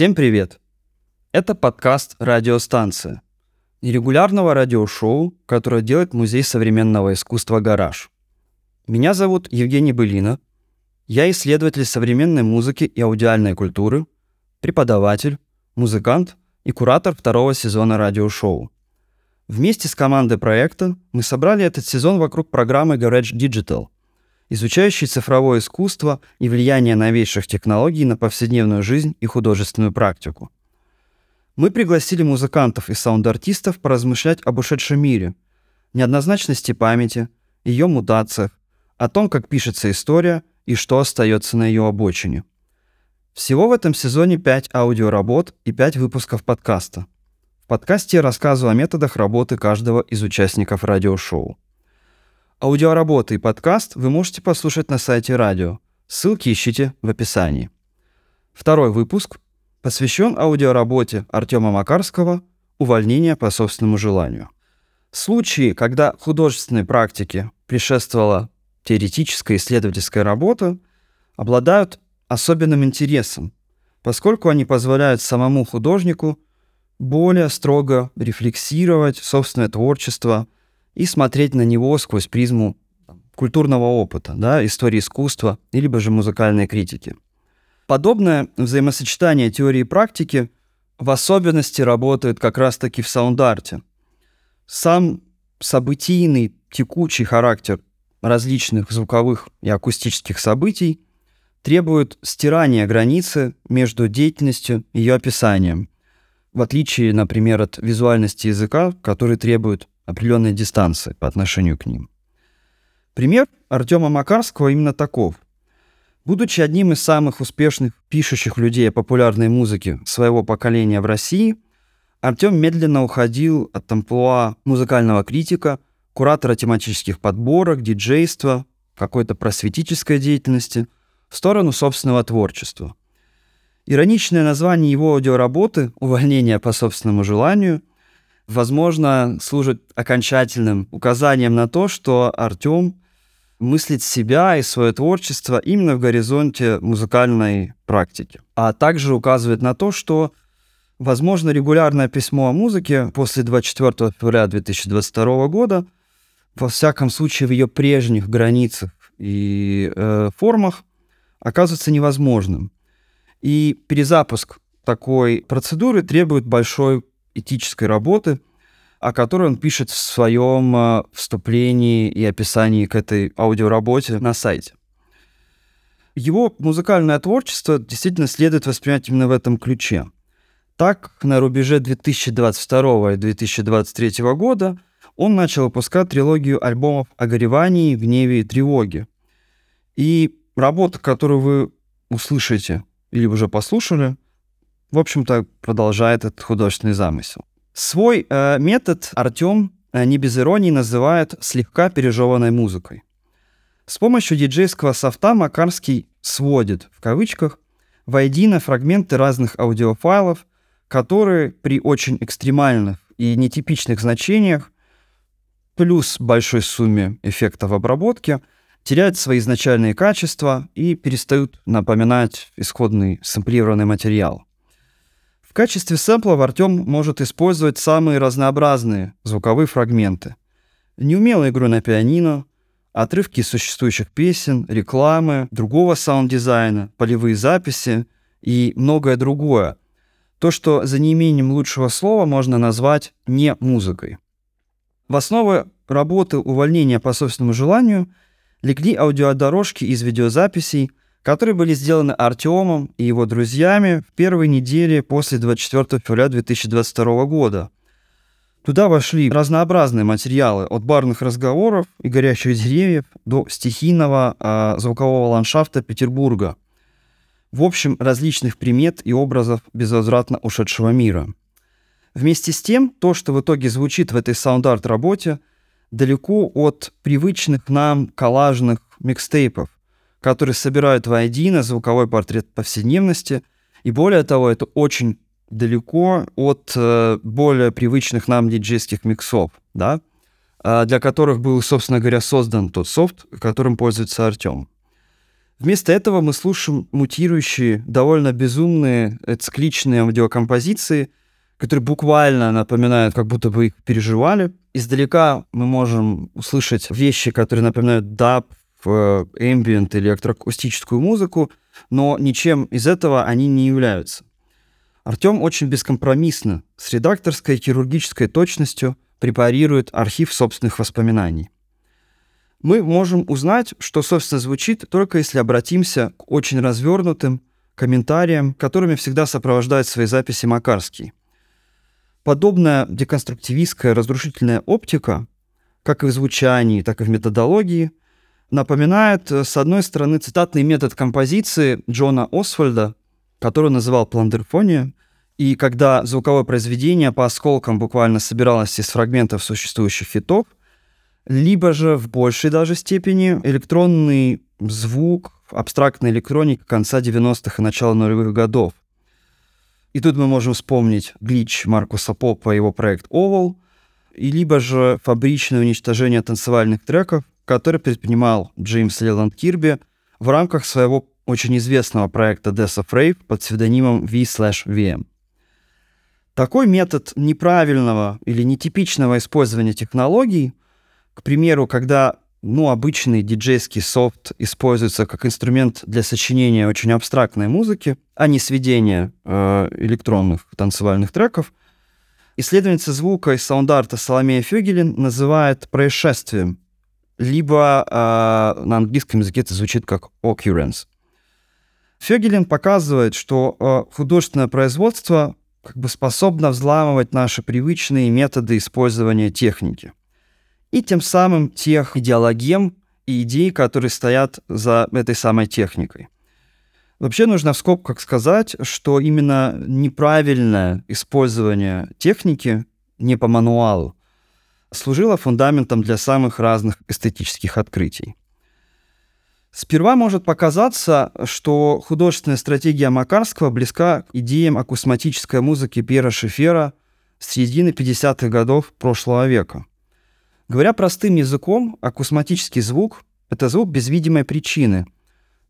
Всем привет! Это подкаст «Радиостанция» нерегулярного радиошоу, которое делает Музей современного искусства «Гараж». Меня зовут Евгений Былина. Я исследователь современной музыки и аудиальной культуры, преподаватель, музыкант и куратор второго сезона радиошоу. Вместе с командой проекта мы собрали этот сезон вокруг программы Garage Digital – изучающий цифровое искусство и влияние новейших технологий на повседневную жизнь и художественную практику. Мы пригласили музыкантов и саунд-артистов поразмышлять об ушедшем мире, неоднозначности памяти, ее мутациях, о том, как пишется история и что остается на ее обочине. Всего в этом сезоне 5 аудиоработ и 5 выпусков подкаста. В подкасте я рассказываю о методах работы каждого из участников радиошоу. Аудиоработы и подкаст вы можете послушать на сайте радио. Ссылки ищите в описании. Второй выпуск посвящен аудиоработе Артема Макарского «Увольнение по собственному желанию». Случаи, когда художественной практике предшествовала теоретическая исследовательская работа, обладают особенным интересом, поскольку они позволяют самому художнику более строго рефлексировать собственное творчество – и смотреть на него сквозь призму культурного опыта, да, истории искусства, либо же музыкальной критики. Подобное взаимосочетание теории и практики в особенности работает как раз-таки в саунд-арте. Сам событийный, текучий характер различных звуковых и акустических событий требует стирания границы между деятельностью и ее описанием, в отличие, например, от визуальности языка, который требует определенной дистанции по отношению к ним. Пример Артема Макарского именно таков. Будучи одним из самых успешных пишущих людей о популярной музыке своего поколения в России, Артем медленно уходил от амплуа музыкального критика, куратора тематических подборок, диджейства, какой-то просветительской деятельности в сторону собственного творчества. Ироничное название его аудиоработы «Увольнение по собственному желанию» возможно, служит окончательным указанием на то, что Артем мыслит себя и свое творчество именно в горизонте музыкальной практики. А также указывает на то, что, возможно, регулярное письмо о музыке после 24 февраля 2022 года, во всяком случае в ее прежних границах и э, формах, оказывается невозможным. И перезапуск такой процедуры требует большой этической работы, о которой он пишет в своем э, вступлении и описании к этой аудиоработе на сайте. Его музыкальное творчество действительно следует воспринимать именно в этом ключе. Так, на рубеже 2022 и 2023 года он начал выпускать трилогию альбомов о горевании, гневе и тревоге. И работа, которую вы услышите или уже послушали, в общем-то, продолжает этот художественный замысел. Свой э, метод Артем э, не без иронии называет слегка пережеванной музыкой. С помощью диджейского софта Макарский сводит, в кавычках, воедино фрагменты разных аудиофайлов, которые при очень экстремальных и нетипичных значениях плюс большой сумме эффектов обработки теряют свои изначальные качества и перестают напоминать исходный сэмплированный материал. В качестве сэмплов Артем может использовать самые разнообразные звуковые фрагменты. Неумелую игру на пианино, отрывки существующих песен, рекламы, другого саунд-дизайна, полевые записи и многое другое. То, что за неимением лучшего слова можно назвать не музыкой. В основу работы увольнения по собственному желанию легли аудиодорожки из видеозаписей – которые были сделаны Артемом и его друзьями в первой неделе после 24 февраля 2022 года. Туда вошли разнообразные материалы от барных разговоров и горящих деревьев до стихийного э, звукового ландшафта Петербурга. В общем, различных примет и образов безвозвратно ушедшего мира. Вместе с тем, то, что в итоге звучит в этой саунд-арт работе, далеко от привычных нам коллажных микстейпов, которые собирают воедино звуковой портрет повседневности. И более того, это очень далеко от э, более привычных нам диджейских миксов, да, э, для которых был, собственно говоря, создан тот софт, которым пользуется Артем. Вместо этого мы слушаем мутирующие, довольно безумные, цикличные аудиокомпозиции, которые буквально напоминают, как будто бы их переживали. Издалека мы можем услышать вещи, которые напоминают даб, ambient или электроакустическую музыку, но ничем из этого они не являются. Артем очень бескомпромиссно, с редакторской и хирургической точностью препарирует архив собственных воспоминаний. Мы можем узнать, что, собственно, звучит, только если обратимся к очень развернутым комментариям, которыми всегда сопровождает свои записи Макарский. Подобная деконструктивистская разрушительная оптика, как и в звучании, так и в методологии, напоминает, с одной стороны, цитатный метод композиции Джона Освальда, который называл пландерфония, и когда звуковое произведение по осколкам буквально собиралось из фрагментов существующих хитов, либо же в большей даже степени электронный звук абстрактной электроники конца 90-х и начала нулевых годов. И тут мы можем вспомнить глич Маркуса Попа и его проект Oval, и либо же фабричное уничтожение танцевальных треков, который предпринимал Джеймс Леланд Кирби в рамках своего очень известного проекта Death of Rave под псевдонимом V/VM. Такой метод неправильного или нетипичного использования технологий, к примеру, когда ну, обычный диджейский софт используется как инструмент для сочинения очень абстрактной музыки, а не сведения э, электронных танцевальных треков, исследовательница звука из саундарта Соломея Фюгелин называет происшествием, либо э, на английском языке это звучит как occurrence. Фёгелин показывает, что э, художественное производство как бы способно взламывать наши привычные методы использования техники. И тем самым тех идеологем и идей, которые стоят за этой самой техникой. Вообще нужно в скобках сказать, что именно неправильное использование техники не по мануалу служило фундаментом для самых разных эстетических открытий. Сперва может показаться, что художественная стратегия Макарского близка идеям акустматической музыки Пьера Шефера с середины 50-х годов прошлого века. Говоря простым языком, акустматический звук — это звук без видимой причины,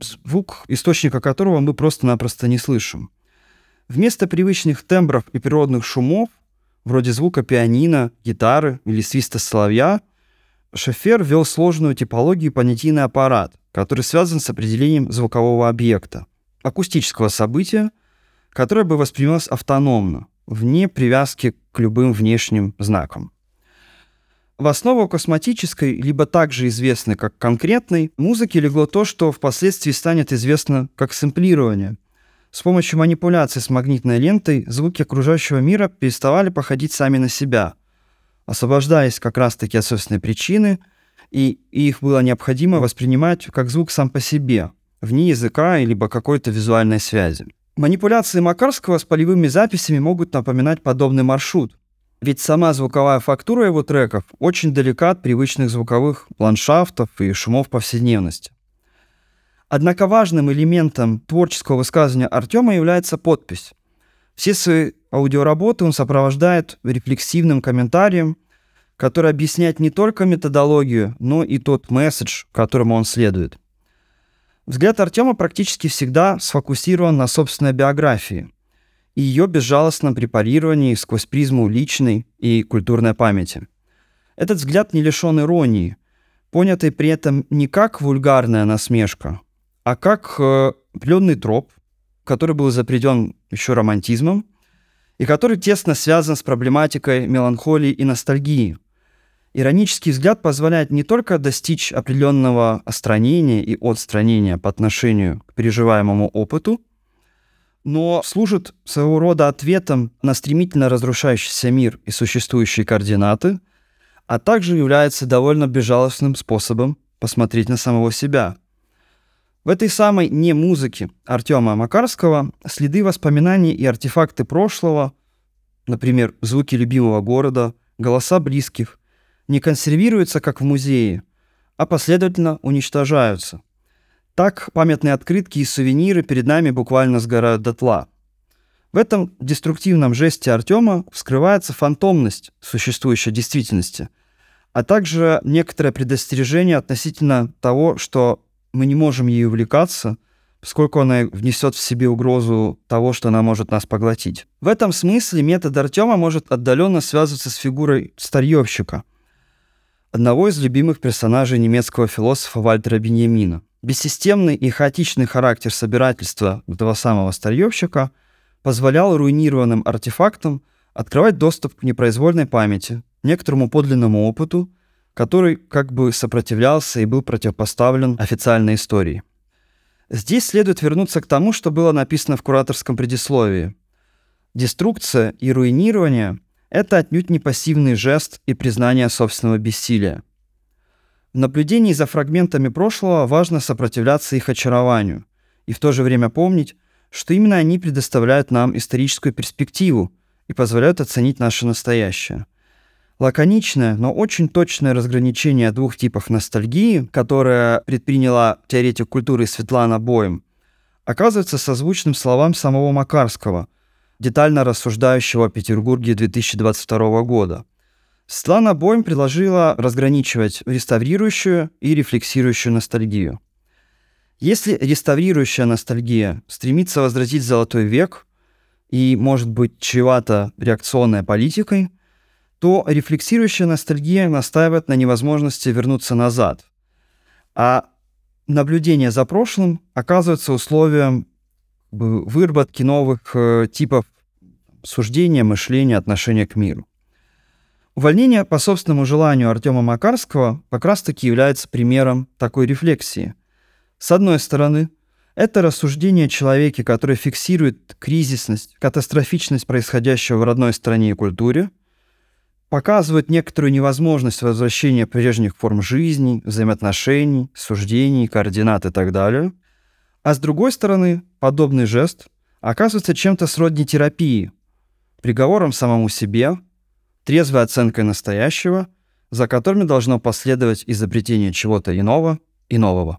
звук, источника которого мы просто-напросто не слышим. Вместо привычных тембров и природных шумов, вроде звука пианино, гитары или свиста соловья, Шефер ввел сложную типологию понятийный аппарат — который связан с определением звукового объекта, акустического события, которое бы воспринималось автономно, вне привязки к любым внешним знакам. В основу косматической, либо также известной как конкретной, музыки легло то, что впоследствии станет известно как сэмплирование. С помощью манипуляции с магнитной лентой звуки окружающего мира переставали походить сами на себя, освобождаясь как раз-таки от собственной причины – и их было необходимо воспринимать как звук сам по себе, вне языка либо какой-то визуальной связи. Манипуляции Макарского с полевыми записями могут напоминать подобный маршрут, ведь сама звуковая фактура его треков очень далека от привычных звуковых ландшафтов и шумов повседневности. Однако важным элементом творческого высказывания Артема является подпись. Все свои аудиоработы он сопровождает рефлексивным комментарием, который объясняет не только методологию, но и тот месседж, которому он следует. Взгляд Артема практически всегда сфокусирован на собственной биографии и ее безжалостном препарировании сквозь призму личной и культурной памяти. Этот взгляд не лишен иронии, понятый при этом не как вульгарная насмешка, а как э, пленный троп, который был запреден еще романтизмом, и который тесно связан с проблематикой меланхолии и ностальгии – Иронический взгляд позволяет не только достичь определенного остранения и отстранения по отношению к переживаемому опыту, но служит своего рода ответом на стремительно разрушающийся мир и существующие координаты, а также является довольно безжалостным способом посмотреть на самого себя. В этой самой не музыке Артема Макарского следы воспоминаний и артефакты прошлого, например, звуки любимого города, голоса близких – не консервируются, как в музее, а последовательно уничтожаются. Так памятные открытки и сувениры перед нами буквально сгорают дотла. В этом деструктивном жесте Артема вскрывается фантомность существующей действительности, а также некоторое предостережение относительно того, что мы не можем ей увлекаться, поскольку она внесет в себе угрозу того, что она может нас поглотить. В этом смысле метод Артема может отдаленно связываться с фигурой старьевщика, одного из любимых персонажей немецкого философа Вальтера Беньямина. Бессистемный и хаотичный характер собирательства этого самого старьевщика позволял руинированным артефактам открывать доступ к непроизвольной памяти, некоторому подлинному опыту, который как бы сопротивлялся и был противопоставлен официальной истории. Здесь следует вернуться к тому, что было написано в кураторском предисловии. Деструкция и руинирование — это отнюдь не пассивный жест и признание собственного бессилия. В наблюдении за фрагментами прошлого важно сопротивляться их очарованию и в то же время помнить, что именно они предоставляют нам историческую перспективу и позволяют оценить наше настоящее — Лаконичное, но очень точное разграничение двух типов ностальгии, которое предприняла теоретик культуры Светлана Боем, оказывается созвучным словам самого Макарского, детально рассуждающего о Петербурге 2022 года. Светлана Боем предложила разграничивать реставрирующую и рефлексирующую ностальгию. Если реставрирующая ностальгия стремится возвратить золотой век и, может быть, чревата реакционной политикой – то рефлексирующая ностальгия настаивает на невозможности вернуться назад. А наблюдение за прошлым оказывается условием выработки новых э, типов суждения, мышления, отношения к миру. Увольнение по собственному желанию Артема Макарского как раз-таки является примером такой рефлексии. С одной стороны, это рассуждение о человеке, который фиксирует кризисность, катастрофичность происходящего в родной стране и культуре – показывают некоторую невозможность возвращения прежних форм жизни, взаимоотношений, суждений, координат и так далее. А с другой стороны, подобный жест оказывается чем-то сродни терапии, приговором самому себе, трезвой оценкой настоящего, за которыми должно последовать изобретение чего-то иного и нового.